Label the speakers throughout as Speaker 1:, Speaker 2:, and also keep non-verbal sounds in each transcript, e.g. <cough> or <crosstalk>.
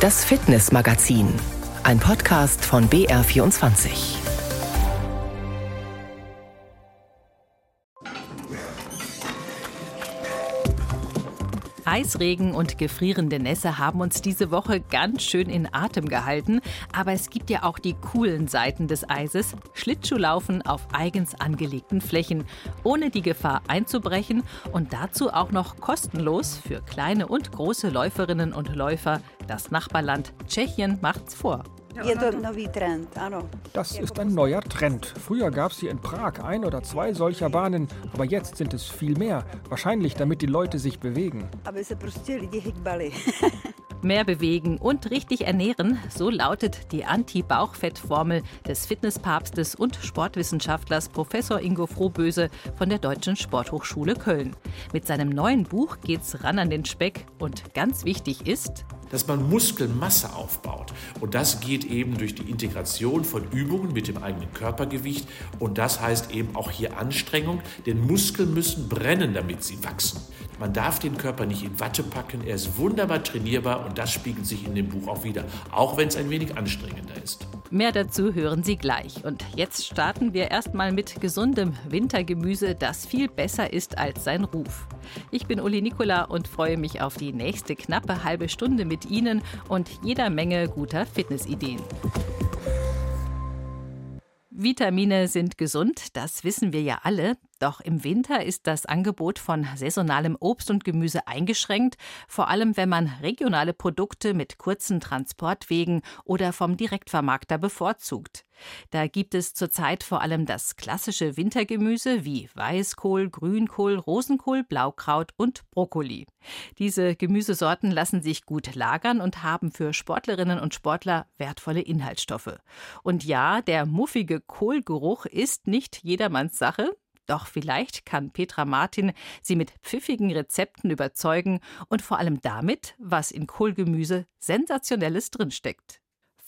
Speaker 1: Das Fitnessmagazin, ein Podcast von BR24.
Speaker 2: Eisregen und gefrierende Nässe haben uns diese Woche ganz schön in Atem gehalten. Aber es gibt ja auch die coolen Seiten des Eises. Schlittschuhlaufen auf eigens angelegten Flächen, ohne die Gefahr einzubrechen und dazu auch noch kostenlos für kleine und große Läuferinnen und Läufer. Das Nachbarland Tschechien macht's vor.
Speaker 3: Das ist ein neuer Trend. Früher gab es hier in Prag ein oder zwei solcher Bahnen, aber jetzt sind es viel mehr. Wahrscheinlich, damit die Leute sich bewegen. <laughs>
Speaker 2: Mehr bewegen und richtig ernähren, so lautet die Anti-Bauchfett-Formel des Fitnesspapstes und Sportwissenschaftlers Professor Ingo Frohböse von der Deutschen Sporthochschule Köln. Mit seinem neuen Buch geht's ran an den Speck und ganz wichtig ist,
Speaker 4: dass man Muskelmasse aufbaut. Und das geht eben durch die Integration von Übungen mit dem eigenen Körpergewicht. Und das heißt eben auch hier Anstrengung, denn Muskeln müssen brennen, damit sie wachsen. Man darf den Körper nicht in Watte packen, er ist wunderbar trainierbar und das spiegelt sich in dem Buch auch wieder, auch wenn es ein wenig anstrengender ist.
Speaker 2: Mehr dazu hören Sie gleich. Und jetzt starten wir erstmal mit gesundem Wintergemüse, das viel besser ist als sein Ruf. Ich bin Uli Nikola und freue mich auf die nächste knappe halbe Stunde mit Ihnen und jeder Menge guter Fitnessideen. Vitamine sind gesund, das wissen wir ja alle. Doch im Winter ist das Angebot von saisonalem Obst und Gemüse eingeschränkt, vor allem wenn man regionale Produkte mit kurzen Transportwegen oder vom Direktvermarkter bevorzugt. Da gibt es zurzeit vor allem das klassische Wintergemüse wie Weißkohl, Grünkohl, Rosenkohl, Blaukraut und Brokkoli. Diese Gemüsesorten lassen sich gut lagern und haben für Sportlerinnen und Sportler wertvolle Inhaltsstoffe. Und ja, der muffige Kohlgeruch ist nicht jedermanns Sache. Doch vielleicht kann Petra Martin sie mit pfiffigen Rezepten überzeugen und vor allem damit, was in Kohlgemüse Sensationelles drinsteckt.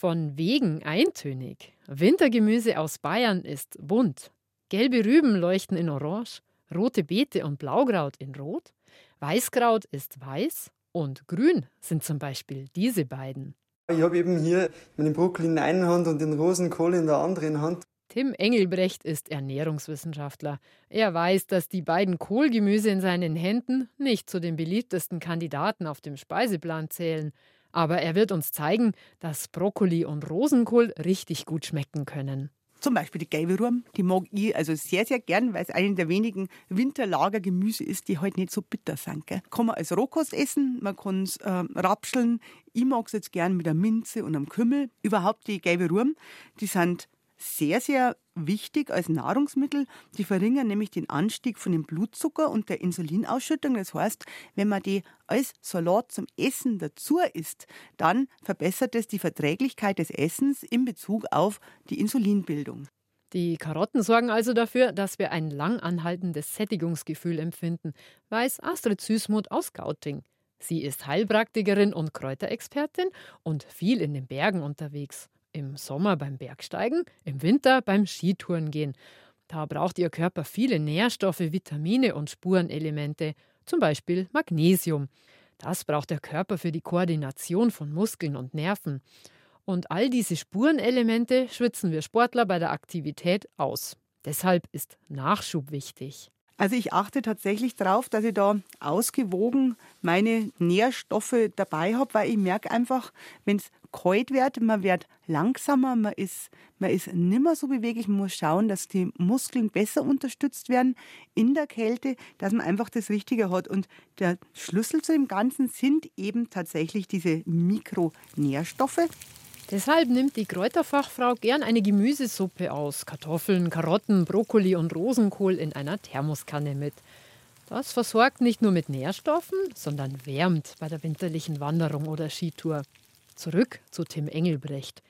Speaker 5: Von wegen eintönig. Wintergemüse aus Bayern ist bunt. Gelbe Rüben leuchten in Orange, rote Beete und Blaukraut in Rot, Weißkraut ist weiß und grün sind zum Beispiel diese beiden.
Speaker 6: Ich habe eben hier meinen Brokkoli in einer Hand und den Rosenkohl in der anderen Hand.
Speaker 5: Tim Engelbrecht ist Ernährungswissenschaftler. Er weiß, dass die beiden Kohlgemüse in seinen Händen nicht zu den beliebtesten Kandidaten auf dem Speiseplan zählen. Aber er wird uns zeigen, dass Brokkoli und Rosenkohl richtig gut schmecken können.
Speaker 7: Zum Beispiel die gelbe Rum, die mag ich also sehr, sehr gern, weil es eine der wenigen Winterlagergemüse ist, die halt nicht so bitter sind. Gell. Kann man als Rohkost essen, man kann es äh, rapscheln. Ich mag es jetzt gern mit der Minze und einem Kümmel. Überhaupt die gelbe Rum, die sind sehr, sehr wichtig als Nahrungsmittel. Die verringern nämlich den Anstieg von dem Blutzucker und der Insulinausschüttung. Das heißt, wenn man die als Salat zum Essen dazu isst, dann verbessert es die Verträglichkeit des Essens in Bezug auf die Insulinbildung.
Speaker 5: Die Karotten sorgen also dafür, dass wir ein lang anhaltendes Sättigungsgefühl empfinden, weiß Astrid Süßmuth aus Gauting. Sie ist Heilpraktikerin und Kräuterexpertin und viel in den Bergen unterwegs. Im Sommer beim Bergsteigen, im Winter beim Skitouren gehen. Da braucht Ihr Körper viele Nährstoffe, Vitamine und Spurenelemente, zum Beispiel Magnesium. Das braucht der Körper für die Koordination von Muskeln und Nerven. Und all diese Spurenelemente schwitzen wir Sportler bei der Aktivität aus. Deshalb ist Nachschub wichtig.
Speaker 7: Also ich achte tatsächlich darauf, dass ich da ausgewogen meine Nährstoffe dabei habe, weil ich merke einfach, wenn es kalt wird, man wird langsamer, man ist, man ist nimmer so beweglich. Man muss schauen, dass die Muskeln besser unterstützt werden in der Kälte, dass man einfach das Richtige hat. Und der Schlüssel zu dem Ganzen sind eben tatsächlich diese Mikronährstoffe.
Speaker 5: Deshalb nimmt die Kräuterfachfrau gern eine Gemüsesuppe aus Kartoffeln, Karotten, Brokkoli und Rosenkohl in einer Thermoskanne mit. Das versorgt nicht nur mit Nährstoffen, sondern wärmt bei der winterlichen Wanderung oder Skitour. Zurück zu Tim Engelbrecht.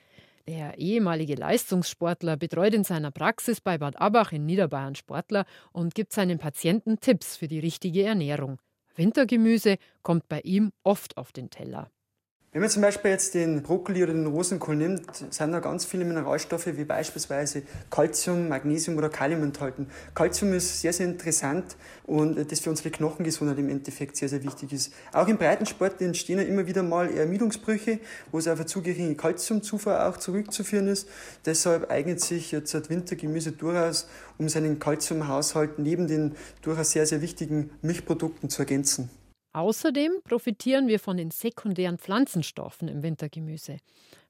Speaker 5: Der ehemalige Leistungssportler betreut in seiner Praxis bei Bad Abach in Niederbayern Sportler und gibt seinen Patienten Tipps für die richtige Ernährung. Wintergemüse kommt bei ihm oft auf den Teller.
Speaker 6: Wenn man zum Beispiel jetzt den Brokkoli oder den Rosenkohl nimmt, sind da ganz viele Mineralstoffe wie beispielsweise Calcium, Magnesium oder Kalium enthalten. Calcium ist sehr, sehr interessant und das für unsere Knochengesundheit im Endeffekt sehr, sehr wichtig ist. Auch im Breitensport entstehen ja immer wieder mal Ermüdungsbrüche, wo es auf eine zu geringe Calciumzufuhr auch zurückzuführen ist. Deshalb eignet sich jetzt das Wintergemüse durchaus, um seinen Calciumhaushalt neben den durchaus sehr, sehr wichtigen Milchprodukten zu ergänzen.
Speaker 5: Außerdem profitieren wir von den sekundären Pflanzenstoffen im Wintergemüse.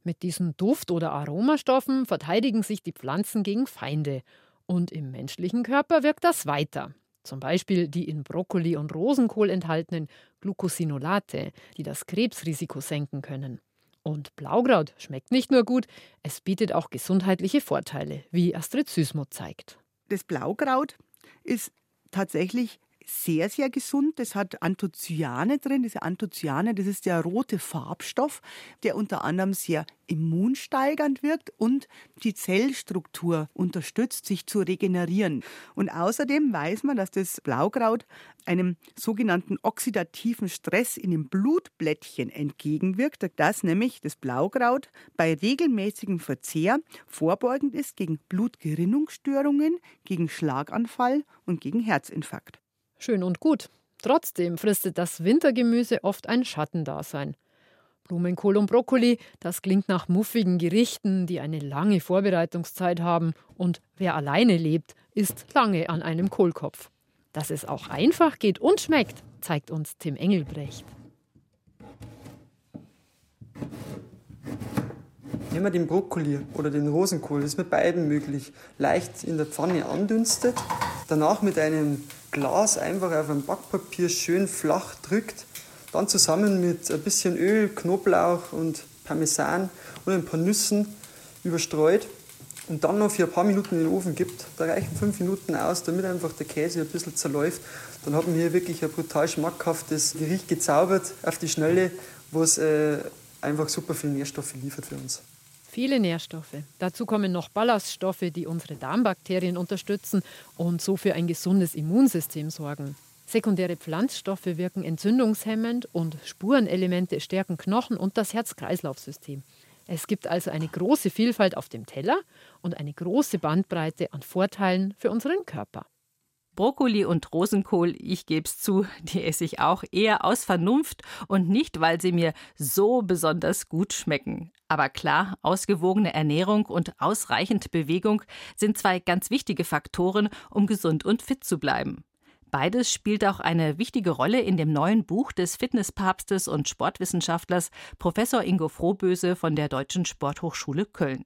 Speaker 5: Mit diesen Duft- oder Aromastoffen verteidigen sich die Pflanzen gegen Feinde. Und im menschlichen Körper wirkt das weiter. Zum Beispiel die in Brokkoli und Rosenkohl enthaltenen Glucosinolate, die das Krebsrisiko senken können. Und Blaukraut schmeckt nicht nur gut, es bietet auch gesundheitliche Vorteile, wie Astrid Süßmuth zeigt.
Speaker 7: Das Blaukraut ist tatsächlich sehr, sehr gesund. Das hat Anthocyane drin. Diese Anthocyane, das ist der rote Farbstoff, der unter anderem sehr immunsteigernd wirkt und die Zellstruktur unterstützt, sich zu regenerieren. Und außerdem weiß man, dass das Blaukraut einem sogenannten oxidativen Stress in den Blutblättchen entgegenwirkt, dass nämlich das Blaukraut bei regelmäßigem Verzehr vorbeugend ist gegen Blutgerinnungsstörungen, gegen Schlaganfall und gegen Herzinfarkt.
Speaker 5: Schön und gut. Trotzdem fristet das Wintergemüse oft ein Schattendasein. Blumenkohl und Brokkoli, das klingt nach muffigen Gerichten, die eine lange Vorbereitungszeit haben. Und wer alleine lebt, isst lange an einem Kohlkopf. Dass es auch einfach geht und schmeckt, zeigt uns Tim Engelbrecht.
Speaker 6: Nehmen wir den Brokkoli oder den Rosenkohl, das ist mit beiden möglich. Leicht in der Pfanne andünstet, danach mit einem Glas einfach auf ein Backpapier schön flach drückt, dann zusammen mit ein bisschen Öl, Knoblauch und Parmesan und ein paar Nüssen überstreut und dann noch für ein paar Minuten in den Ofen gibt. Da reichen fünf Minuten aus, damit einfach der Käse ein bisschen zerläuft. Dann haben wir hier wirklich ein brutal schmackhaftes Gericht gezaubert auf die Schnelle, was äh, einfach super viele Nährstoffe liefert für uns.
Speaker 5: Viele Nährstoffe. Dazu kommen noch Ballaststoffe, die unsere Darmbakterien unterstützen und so für ein gesundes Immunsystem sorgen. Sekundäre Pflanzstoffe wirken entzündungshemmend und Spurenelemente stärken Knochen und das Herz-Kreislauf-System. Es gibt also eine große Vielfalt auf dem Teller und eine große Bandbreite an Vorteilen für unseren Körper.
Speaker 2: Brokkoli und Rosenkohl, ich geb's zu, die esse ich auch eher aus Vernunft und nicht, weil sie mir so besonders gut schmecken. Aber klar, ausgewogene Ernährung und ausreichend Bewegung sind zwei ganz wichtige Faktoren, um gesund und fit zu bleiben. Beides spielt auch eine wichtige Rolle in dem neuen Buch des Fitnesspapstes und Sportwissenschaftlers Professor Ingo Frohböse von der Deutschen Sporthochschule Köln.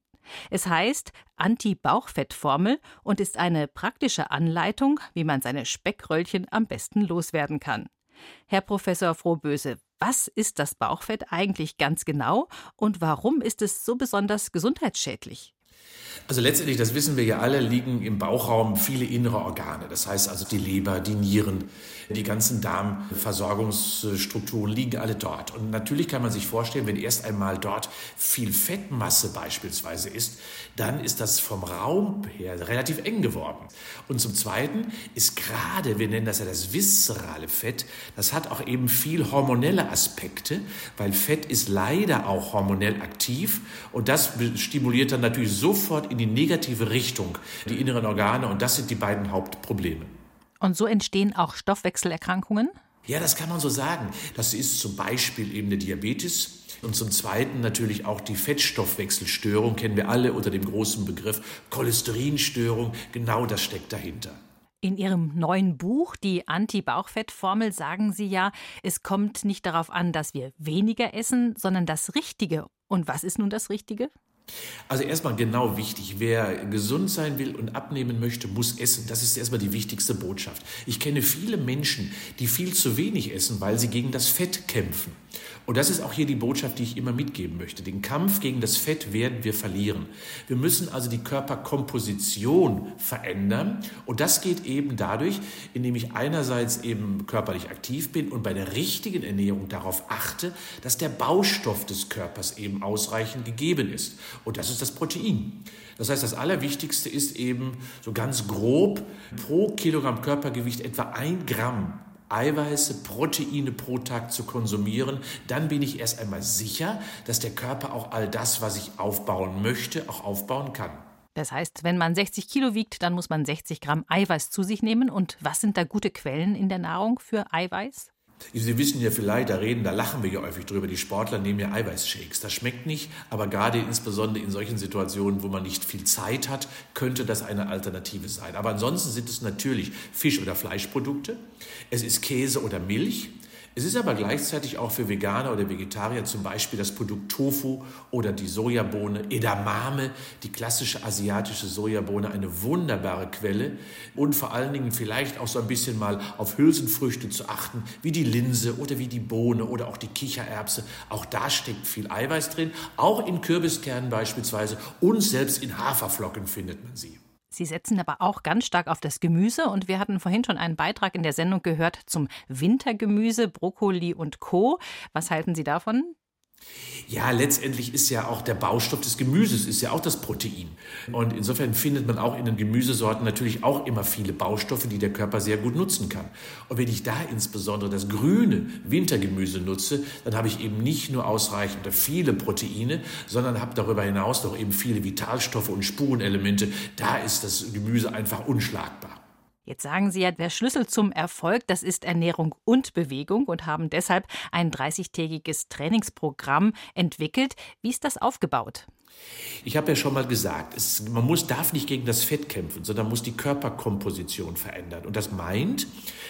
Speaker 2: Es heißt Anti-Bauchfett-Formel und ist eine praktische Anleitung, wie man seine Speckröllchen am besten loswerden kann. Herr Professor Frohböse, was ist das Bauchfett eigentlich ganz genau und warum ist es so besonders gesundheitsschädlich?
Speaker 4: Also letztendlich, das wissen wir ja alle, liegen im Bauchraum viele innere Organe. Das heißt also die Leber, die Nieren, die ganzen Darmversorgungsstrukturen liegen alle dort. Und natürlich kann man sich vorstellen, wenn erst einmal dort viel Fettmasse beispielsweise ist, dann ist das vom Raum her relativ eng geworden. Und zum Zweiten ist gerade, wir nennen das ja das viszerale Fett, das hat auch eben viel hormonelle Aspekte, weil Fett ist leider auch hormonell aktiv und das stimuliert dann natürlich sofort in die negative Richtung die inneren Organe und das sind die beiden Hauptprobleme.
Speaker 2: Und so entstehen auch Stoffwechselerkrankungen?
Speaker 4: Ja, das kann man so sagen. Das ist zum Beispiel eben der Diabetes. Und zum Zweiten natürlich auch die Fettstoffwechselstörung, kennen wir alle unter dem großen Begriff Cholesterinstörung. Genau das steckt dahinter.
Speaker 2: In Ihrem neuen Buch, die Anti-Bauchfett-Formel, sagen Sie ja, es kommt nicht darauf an, dass wir weniger essen, sondern das Richtige. Und was ist nun das Richtige?
Speaker 4: Also erstmal genau wichtig, wer gesund sein will und abnehmen möchte, muss essen. Das ist erstmal die wichtigste Botschaft. Ich kenne viele Menschen, die viel zu wenig essen, weil sie gegen das Fett kämpfen. Und das ist auch hier die Botschaft, die ich immer mitgeben möchte. Den Kampf gegen das Fett werden wir verlieren. Wir müssen also die Körperkomposition verändern. Und das geht eben dadurch, indem ich einerseits eben körperlich aktiv bin und bei der richtigen Ernährung darauf achte, dass der Baustoff des Körpers eben ausreichend gegeben ist. Und das ist das Protein. Das heißt, das Allerwichtigste ist eben so ganz grob pro Kilogramm Körpergewicht etwa ein Gramm Eiweiße, Proteine pro Tag zu konsumieren, dann bin ich erst einmal sicher, dass der Körper auch all das, was ich aufbauen möchte, auch aufbauen kann.
Speaker 2: Das heißt, wenn man 60 Kilo wiegt, dann muss man 60 Gramm Eiweiß zu sich nehmen. Und was sind da gute Quellen in der Nahrung für Eiweiß?
Speaker 4: Sie wissen ja vielleicht, da reden, da lachen wir ja häufig drüber. Die Sportler nehmen ja Eiweißshakes. Das schmeckt nicht, aber gerade insbesondere in solchen Situationen, wo man nicht viel Zeit hat, könnte das eine Alternative sein. Aber ansonsten sind es natürlich Fisch- oder Fleischprodukte. Es ist Käse oder Milch. Es ist aber gleichzeitig auch für Veganer oder Vegetarier zum Beispiel das Produkt Tofu oder die Sojabohne, Edamame, die klassische asiatische Sojabohne, eine wunderbare Quelle und vor allen Dingen vielleicht auch so ein bisschen mal auf Hülsenfrüchte zu achten, wie die Linse oder wie die Bohne oder auch die Kichererbse. Auch da steckt viel Eiweiß drin, auch in Kürbiskernen beispielsweise und selbst in Haferflocken findet man sie.
Speaker 2: Sie setzen aber auch ganz stark auf das Gemüse und wir hatten vorhin schon einen Beitrag in der Sendung gehört zum Wintergemüse, Brokkoli und Co. Was halten Sie davon?
Speaker 4: Ja, letztendlich ist ja auch der Baustoff des Gemüses ist ja auch das Protein. Und insofern findet man auch in den Gemüsesorten natürlich auch immer viele Baustoffe, die der Körper sehr gut nutzen kann. Und wenn ich da insbesondere das grüne Wintergemüse nutze, dann habe ich eben nicht nur ausreichend viele Proteine, sondern habe darüber hinaus noch eben viele Vitalstoffe und Spurenelemente. Da ist das Gemüse einfach unschlagbar.
Speaker 2: Jetzt sagen Sie ja, der Schlüssel zum Erfolg, das ist Ernährung und Bewegung und haben deshalb ein 30-tägiges Trainingsprogramm entwickelt. Wie ist das aufgebaut?
Speaker 4: Ich habe ja schon mal gesagt, es, man muss, darf nicht gegen das Fett kämpfen, sondern muss die Körperkomposition verändern. Und das meint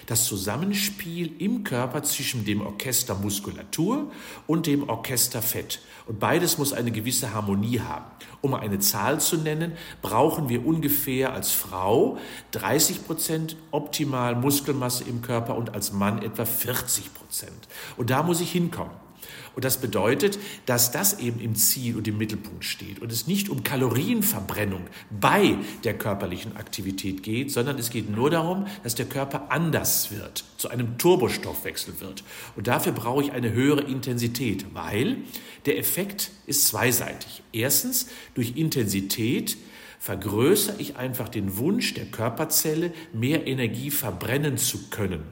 Speaker 4: das Zusammenspiel im Körper zwischen dem Orchester Muskulatur und dem Orchester Fett. Und beides muss eine gewisse Harmonie haben. Um eine Zahl zu nennen, brauchen wir ungefähr als Frau 30 Prozent optimal Muskelmasse im Körper und als Mann etwa 40 Prozent. Und da muss ich hinkommen. Und das bedeutet, dass das eben im Ziel und im Mittelpunkt steht und es nicht um Kalorienverbrennung bei der körperlichen Aktivität geht, sondern es geht nur darum, dass der Körper anders wird, zu einem Turbostoffwechsel wird. Und dafür brauche ich eine höhere Intensität, weil der Effekt ist zweiseitig. Erstens, durch Intensität vergrößere ich einfach den Wunsch der Körperzelle, mehr Energie verbrennen zu können.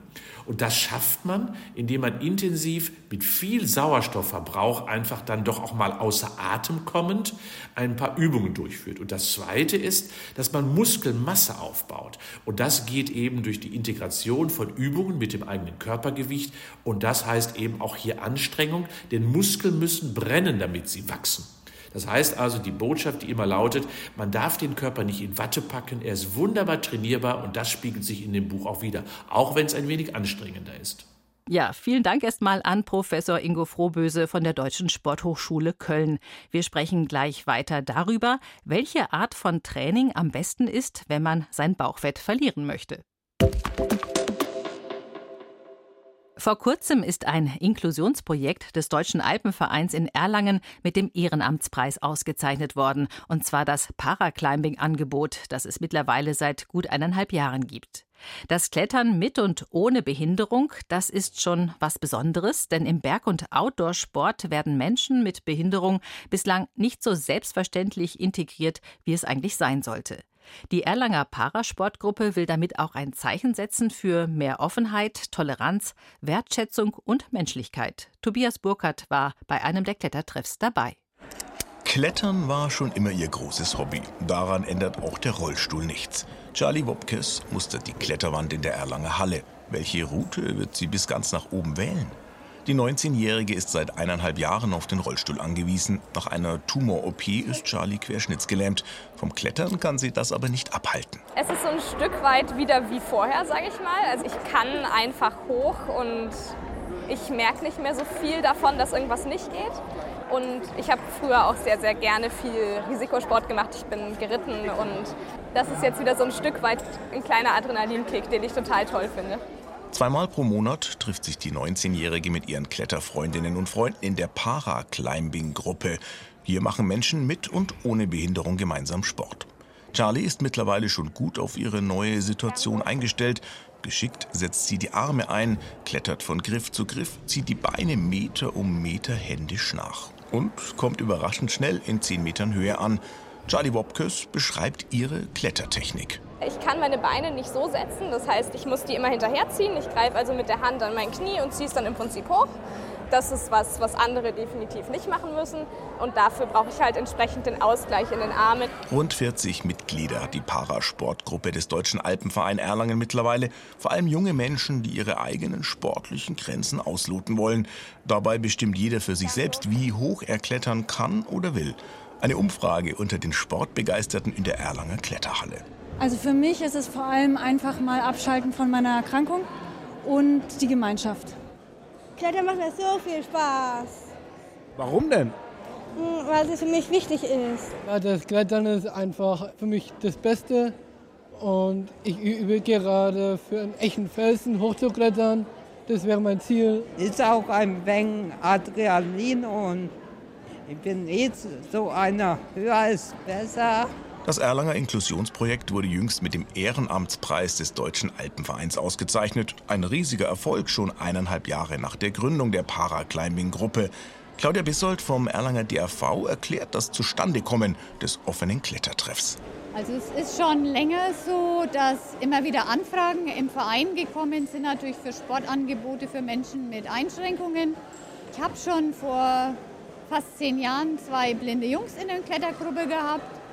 Speaker 4: Und das schafft man, indem man intensiv mit viel Sauerstoffverbrauch einfach dann doch auch mal außer Atem kommend ein paar Übungen durchführt. Und das Zweite ist, dass man Muskelmasse aufbaut. Und das geht eben durch die Integration von Übungen mit dem eigenen Körpergewicht. Und das heißt eben auch hier Anstrengung, denn Muskeln müssen brennen, damit sie wachsen. Das heißt also, die Botschaft, die immer lautet, man darf den Körper nicht in Watte packen, er ist wunderbar trainierbar und das spiegelt sich in dem Buch auch wieder, auch wenn es ein wenig anstrengender ist.
Speaker 2: Ja, vielen Dank erstmal an Professor Ingo Frohböse von der Deutschen Sporthochschule Köln. Wir sprechen gleich weiter darüber, welche Art von Training am besten ist, wenn man sein Bauchfett verlieren möchte. Vor kurzem ist ein Inklusionsprojekt des Deutschen Alpenvereins in Erlangen mit dem Ehrenamtspreis ausgezeichnet worden, und zwar das Paraclimbing-Angebot, das es mittlerweile seit gut eineinhalb Jahren gibt. Das Klettern mit und ohne Behinderung, das ist schon was Besonderes, denn im Berg- und Outdoor-Sport werden Menschen mit Behinderung bislang nicht so selbstverständlich integriert, wie es eigentlich sein sollte. Die Erlanger Parasportgruppe will damit auch ein Zeichen setzen für mehr Offenheit, Toleranz, Wertschätzung und Menschlichkeit. Tobias Burkhardt war bei einem der Klettertreffs dabei.
Speaker 8: Klettern war schon immer ihr großes Hobby. Daran ändert auch der Rollstuhl nichts. Charlie Wopkes mustert die Kletterwand in der Erlanger Halle. Welche Route wird sie bis ganz nach oben wählen? Die 19-Jährige ist seit eineinhalb Jahren auf den Rollstuhl angewiesen. Nach einer Tumor-OP ist Charlie querschnittsgelähmt. Vom Klettern kann sie das aber nicht abhalten.
Speaker 9: Es ist so ein Stück weit wieder wie vorher, sage ich mal. Also ich kann einfach hoch und ich merke nicht mehr so viel davon, dass irgendwas nicht geht. Und ich habe früher auch sehr, sehr gerne viel Risikosport gemacht. Ich bin geritten und das ist jetzt wieder so ein Stück weit ein kleiner Adrenalinkick, den ich total toll finde.
Speaker 8: Zweimal pro Monat trifft sich die 19-Jährige mit ihren Kletterfreundinnen und Freunden in der Paraclimbing-Gruppe. Hier machen Menschen mit und ohne Behinderung gemeinsam Sport. Charlie ist mittlerweile schon gut auf ihre neue Situation eingestellt. Geschickt setzt sie die Arme ein, klettert von Griff zu Griff, zieht die Beine Meter um Meter händisch nach und kommt überraschend schnell in 10 Metern Höhe an. Charlie Wopkes beschreibt ihre Klettertechnik.
Speaker 9: Ich kann meine Beine nicht so setzen, das heißt, ich muss die immer hinterherziehen. Ich greife also mit der Hand an mein Knie und ziehe es dann im Prinzip hoch. Das ist was, was andere definitiv nicht machen müssen. Und dafür brauche ich halt entsprechend den Ausgleich in den Armen.
Speaker 8: Rund 40 Mitglieder hat die Parasportgruppe des Deutschen Alpenverein Erlangen mittlerweile. Vor allem junge Menschen, die ihre eigenen sportlichen Grenzen ausloten wollen. Dabei bestimmt jeder für sich selbst, wie hoch er klettern kann oder will. Eine Umfrage unter den Sportbegeisterten in der Erlanger Kletterhalle.
Speaker 10: Also für mich ist es vor allem einfach mal abschalten von meiner Erkrankung und die Gemeinschaft.
Speaker 11: Klettern macht mir so viel Spaß.
Speaker 3: Warum denn?
Speaker 11: Hm, weil es für mich wichtig ist.
Speaker 12: Ja, das Klettern ist einfach für mich das Beste. Und ich übe gerade für einen echten Felsen hochzuklettern. Das wäre mein Ziel.
Speaker 13: Ist auch ein wenig Adrenalin und ich bin eh so einer, höher ist besser.
Speaker 8: Das Erlanger Inklusionsprojekt wurde jüngst mit dem Ehrenamtspreis des Deutschen Alpenvereins ausgezeichnet. Ein riesiger Erfolg schon eineinhalb Jahre nach der Gründung der Paraclimbing-Gruppe. Claudia Bissold vom Erlanger DRV erklärt das Zustandekommen des offenen Klettertreffs.
Speaker 14: Also es ist schon länger so, dass immer wieder Anfragen im Verein gekommen sind, natürlich für Sportangebote für Menschen mit Einschränkungen. Ich habe schon vor fast zehn Jahren zwei blinde Jungs in der Klettergruppe gehabt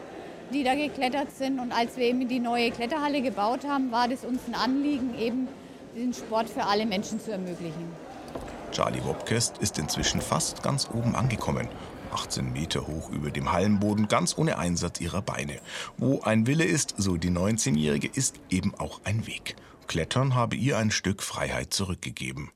Speaker 14: die da geklettert sind. Und als wir eben die neue Kletterhalle gebaut haben, war das uns ein Anliegen, eben den Sport für alle Menschen zu ermöglichen.
Speaker 8: Charlie Wobkest ist inzwischen fast ganz oben angekommen. 18 Meter hoch über dem Hallenboden, ganz ohne Einsatz ihrer Beine. Wo ein Wille ist, so die 19-Jährige, ist eben auch ein Weg. Klettern habe ihr ein Stück Freiheit zurückgegeben.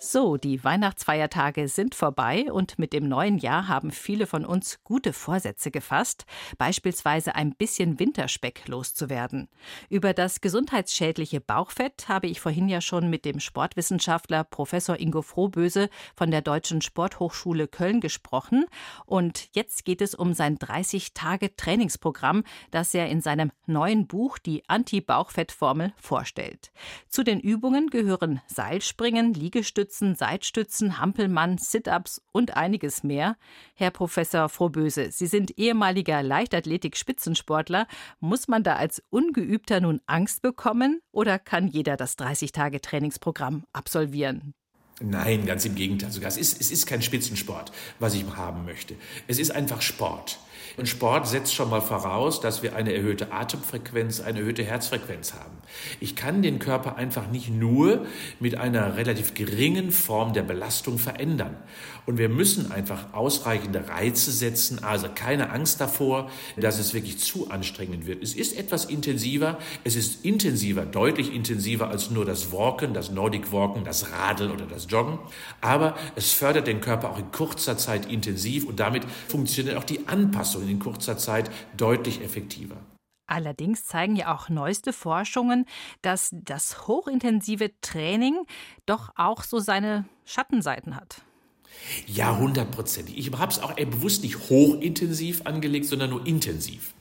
Speaker 2: So, die Weihnachtsfeiertage sind vorbei und mit dem neuen Jahr haben viele von uns gute Vorsätze gefasst, beispielsweise ein bisschen Winterspeck loszuwerden. Über das gesundheitsschädliche Bauchfett habe ich vorhin ja schon mit dem Sportwissenschaftler Professor Ingo Frohböse von der Deutschen Sporthochschule Köln gesprochen und jetzt geht es um sein 30 Tage Trainingsprogramm, das er in seinem neuen Buch die Anti-Bauchfett-Formel vorstellt. Zu den Übungen gehören Seilspringen, Liegestützen Liegestützen, Seitstützen, Hampelmann, Sit-ups und einiges mehr. Herr Professor Frohböse, Sie sind ehemaliger Leichtathletik-Spitzensportler. Muss man da als Ungeübter nun Angst bekommen oder kann jeder das 30-Tage-Trainingsprogramm absolvieren?
Speaker 4: Nein, ganz im Gegenteil. Sogar es ist, es ist kein Spitzensport, was ich haben möchte. Es ist einfach Sport. Und Sport setzt schon mal voraus, dass wir eine erhöhte Atemfrequenz, eine erhöhte Herzfrequenz haben. Ich kann den Körper einfach nicht nur mit einer relativ geringen Form der Belastung verändern. Und wir müssen einfach ausreichende Reize setzen, also keine Angst davor, dass es wirklich zu anstrengend wird. Es ist etwas intensiver, es ist intensiver, deutlich intensiver als nur das Walken, das Nordic Walken, das Radeln oder das Joggen. Aber es fördert den Körper auch in kurzer Zeit intensiv und damit funktioniert auch die Anpassung in kurzer Zeit deutlich effektiver.
Speaker 2: Allerdings zeigen ja auch neueste Forschungen, dass das hochintensive Training doch auch so seine Schattenseiten hat.
Speaker 4: Ja, hundertprozentig. Ich habe es auch bewusst nicht hochintensiv angelegt, sondern nur intensiv.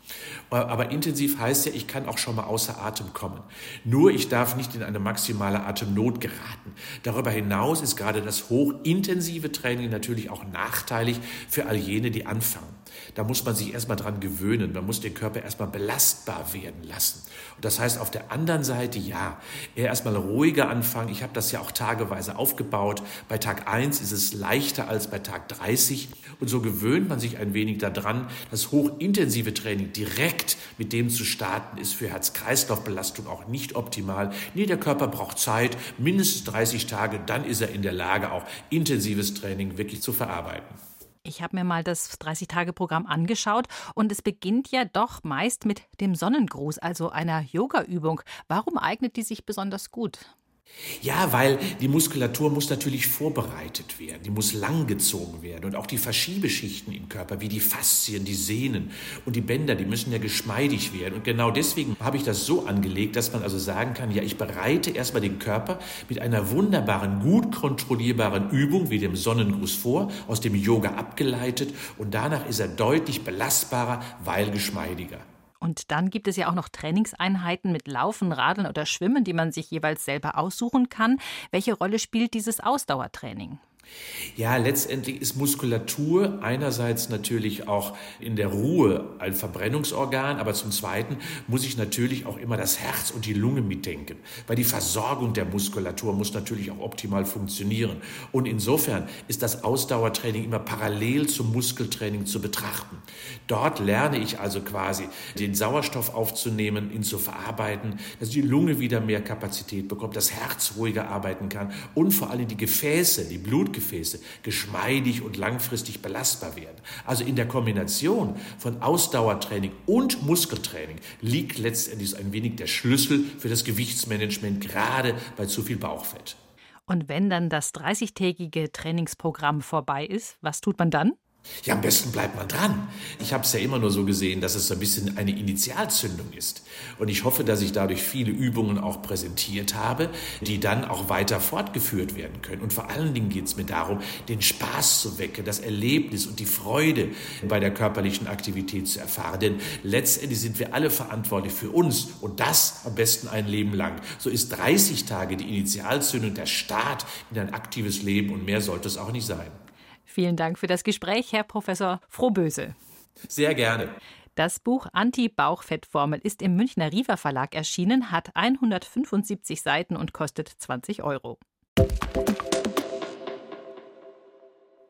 Speaker 4: Aber intensiv heißt ja, ich kann auch schon mal außer Atem kommen. Nur ich darf nicht in eine maximale Atemnot geraten. Darüber hinaus ist gerade das hochintensive Training natürlich auch nachteilig für all jene, die anfangen. Da muss man sich erstmal dran gewöhnen. Man muss den Körper erstmal belastbar werden lassen. Und das heißt auf der anderen Seite, ja, erstmal ruhiger anfangen. Ich habe das ja auch tageweise aufgebaut. Bei Tag 1 ist es leichter als bei Tag 30. Und so gewöhnt man sich ein wenig daran. Das hochintensive Training direkt mit dem zu starten, ist für Herz-Kreislauf-Belastung auch nicht optimal. Nee, der Körper braucht Zeit, mindestens 30 Tage, dann ist er in der Lage, auch intensives Training wirklich zu verarbeiten.
Speaker 2: Ich habe mir mal das 30-Tage-Programm angeschaut und es beginnt ja doch meist mit dem Sonnengruß, also einer Yoga-Übung. Warum eignet die sich besonders gut?
Speaker 4: Ja, weil die Muskulatur muss natürlich vorbereitet werden, die muss langgezogen werden und auch die Verschiebeschichten im Körper, wie die Faszien, die Sehnen und die Bänder, die müssen ja geschmeidig werden. Und genau deswegen habe ich das so angelegt, dass man also sagen kann, ja, ich bereite erstmal den Körper mit einer wunderbaren, gut kontrollierbaren Übung wie dem Sonnengruß vor, aus dem Yoga abgeleitet und danach ist er deutlich belastbarer, weil geschmeidiger.
Speaker 2: Und dann gibt es ja auch noch Trainingseinheiten mit Laufen, Radeln oder Schwimmen, die man sich jeweils selber aussuchen kann. Welche Rolle spielt dieses Ausdauertraining?
Speaker 4: Ja, letztendlich ist Muskulatur einerseits natürlich auch in der Ruhe ein Verbrennungsorgan, aber zum Zweiten muss ich natürlich auch immer das Herz und die Lunge mitdenken, weil die Versorgung der Muskulatur muss natürlich auch optimal funktionieren. Und insofern ist das Ausdauertraining immer parallel zum Muskeltraining zu betrachten. Dort lerne ich also quasi den Sauerstoff aufzunehmen, ihn zu verarbeiten, dass die Lunge wieder mehr Kapazität bekommt, das Herz ruhiger arbeiten kann und vor allem die Gefäße, die Blutgefäße geschmeidig und langfristig belastbar werden. Also in der Kombination von Ausdauertraining und Muskeltraining liegt letztendlich ein wenig der Schlüssel für das Gewichtsmanagement, gerade bei zu viel Bauchfett.
Speaker 2: Und wenn dann das 30-tägige Trainingsprogramm vorbei ist, was tut man dann?
Speaker 4: Ja, am besten bleibt man dran. Ich habe es ja immer nur so gesehen, dass es so ein bisschen eine Initialzündung ist. Und ich hoffe, dass ich dadurch viele Übungen auch präsentiert habe, die dann auch weiter fortgeführt werden können. Und vor allen Dingen geht es mir darum, den Spaß zu wecken, das Erlebnis und die Freude bei der körperlichen Aktivität zu erfahren. Denn letztendlich sind wir alle verantwortlich für uns und das am besten ein Leben lang. So ist 30 Tage die Initialzündung, der Start in ein aktives Leben und mehr sollte es auch nicht sein.
Speaker 2: Vielen Dank für das Gespräch, Herr Professor Frohböse.
Speaker 4: Sehr gerne.
Speaker 2: Das Buch Anti-Bauchfettformel ist im Münchner Riva Verlag erschienen, hat 175 Seiten und kostet 20 Euro.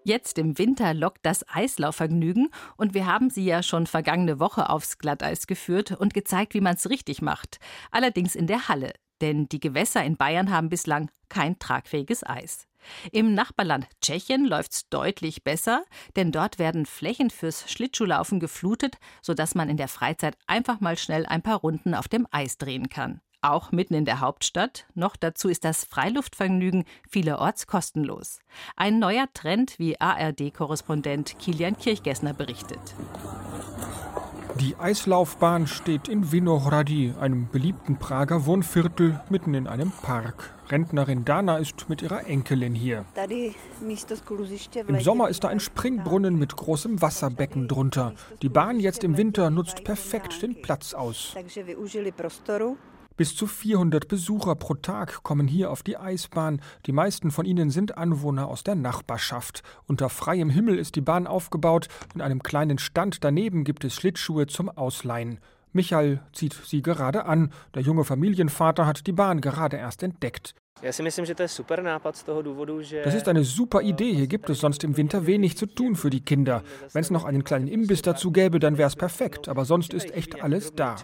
Speaker 2: Jetzt im Winter lockt das Eislaufvergnügen und wir haben Sie ja schon vergangene Woche aufs Glatteis geführt und gezeigt, wie man es richtig macht. Allerdings in der Halle, denn die Gewässer in Bayern haben bislang kein tragfähiges Eis. Im Nachbarland Tschechien läuft's deutlich besser, denn dort werden Flächen fürs Schlittschuhlaufen geflutet, sodass man in der Freizeit einfach mal schnell ein paar Runden auf dem Eis drehen kann. Auch mitten in der Hauptstadt. Noch dazu ist das Freiluftvergnügen vielerorts kostenlos. Ein neuer Trend, wie ARD-Korrespondent Kilian Kirchgessner berichtet.
Speaker 3: Die Eislaufbahn steht in Vinohrady, einem beliebten Prager Wohnviertel, mitten in einem Park. Rentnerin Dana ist mit ihrer Enkelin hier. Im Sommer ist da ein Springbrunnen mit großem Wasserbecken drunter. Die Bahn jetzt im Winter nutzt perfekt den Platz aus. Bis zu 400 Besucher pro Tag kommen hier auf die Eisbahn. Die meisten von ihnen sind Anwohner aus der Nachbarschaft. Unter freiem Himmel ist die Bahn aufgebaut. In einem kleinen Stand daneben gibt es Schlittschuhe zum Ausleihen. Michael zieht sie gerade an. Der junge Familienvater hat die Bahn gerade erst entdeckt. Das ist eine super Idee. Hier gibt es sonst im Winter wenig zu tun für die Kinder. Wenn es noch einen kleinen Imbiss dazu gäbe, dann wäre es perfekt. Aber sonst ist echt alles da.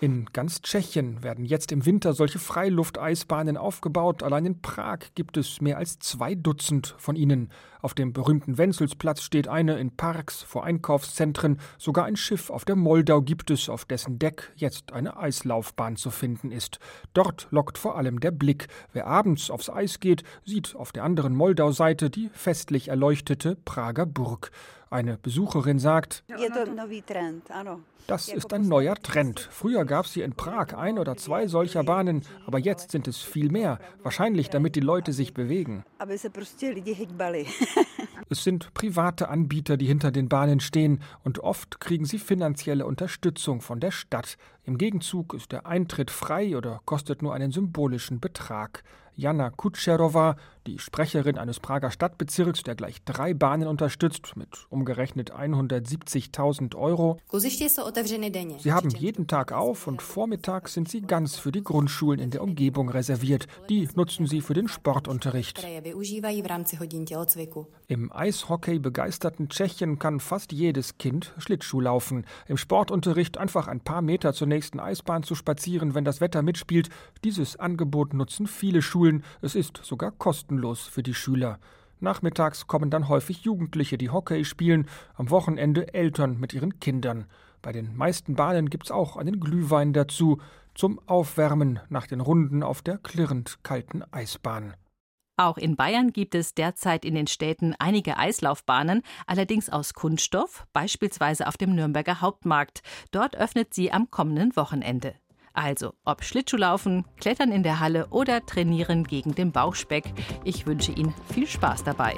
Speaker 3: In ganz Tschechien werden jetzt im Winter solche Freilufteisbahnen aufgebaut. Allein in Prag gibt es mehr als zwei Dutzend von ihnen. Auf dem berühmten Wenzelsplatz steht eine, in Parks, vor Einkaufszentren. Sogar ein Schiff auf der Moldau gibt es, auf dessen Deck jetzt eine Eislaufbahn zu finden ist. Dort lockt vor allem der Blick. Wer abends aufs Eis geht, sieht auf der anderen Moldau-Seite die festlich erleuchtete Prager Burg. Eine Besucherin sagt, das ist ein neuer Trend. Früher gab es hier in Prag ein oder zwei solcher Bahnen, aber jetzt sind es viel mehr. Wahrscheinlich, damit die Leute sich bewegen. <laughs> <laughs> Es sind private Anbieter, die hinter den Bahnen stehen, und oft kriegen sie finanzielle Unterstützung von der Stadt. Im Gegenzug ist der Eintritt frei oder kostet nur einen symbolischen Betrag. Jana Kutscherowa, die Sprecherin eines Prager Stadtbezirks, der gleich drei Bahnen unterstützt, mit umgerechnet 170.000 Euro. Sie haben jeden Tag auf und vormittags sind sie ganz für die Grundschulen in der Umgebung reserviert. Die nutzen sie für den Sportunterricht. Im Eishockey begeisterten Tschechien kann fast jedes Kind Schlittschuh laufen. Im Sportunterricht einfach ein paar Meter zur nächsten Eisbahn zu spazieren, wenn das Wetter mitspielt. Dieses Angebot nutzen viele Schulen. Es ist sogar kostenlos für die Schüler. Nachmittags kommen dann häufig Jugendliche, die Hockey spielen, am Wochenende Eltern mit ihren Kindern. Bei den meisten Bahnen gibt's auch einen Glühwein dazu, zum Aufwärmen nach den Runden auf der klirrend kalten Eisbahn.
Speaker 2: Auch in Bayern gibt es derzeit in den Städten einige Eislaufbahnen, allerdings aus Kunststoff, beispielsweise auf dem Nürnberger Hauptmarkt. Dort öffnet sie am kommenden Wochenende. Also, ob Schlittschuhlaufen, Klettern in der Halle oder Trainieren gegen den Bauchspeck, ich wünsche Ihnen viel Spaß dabei.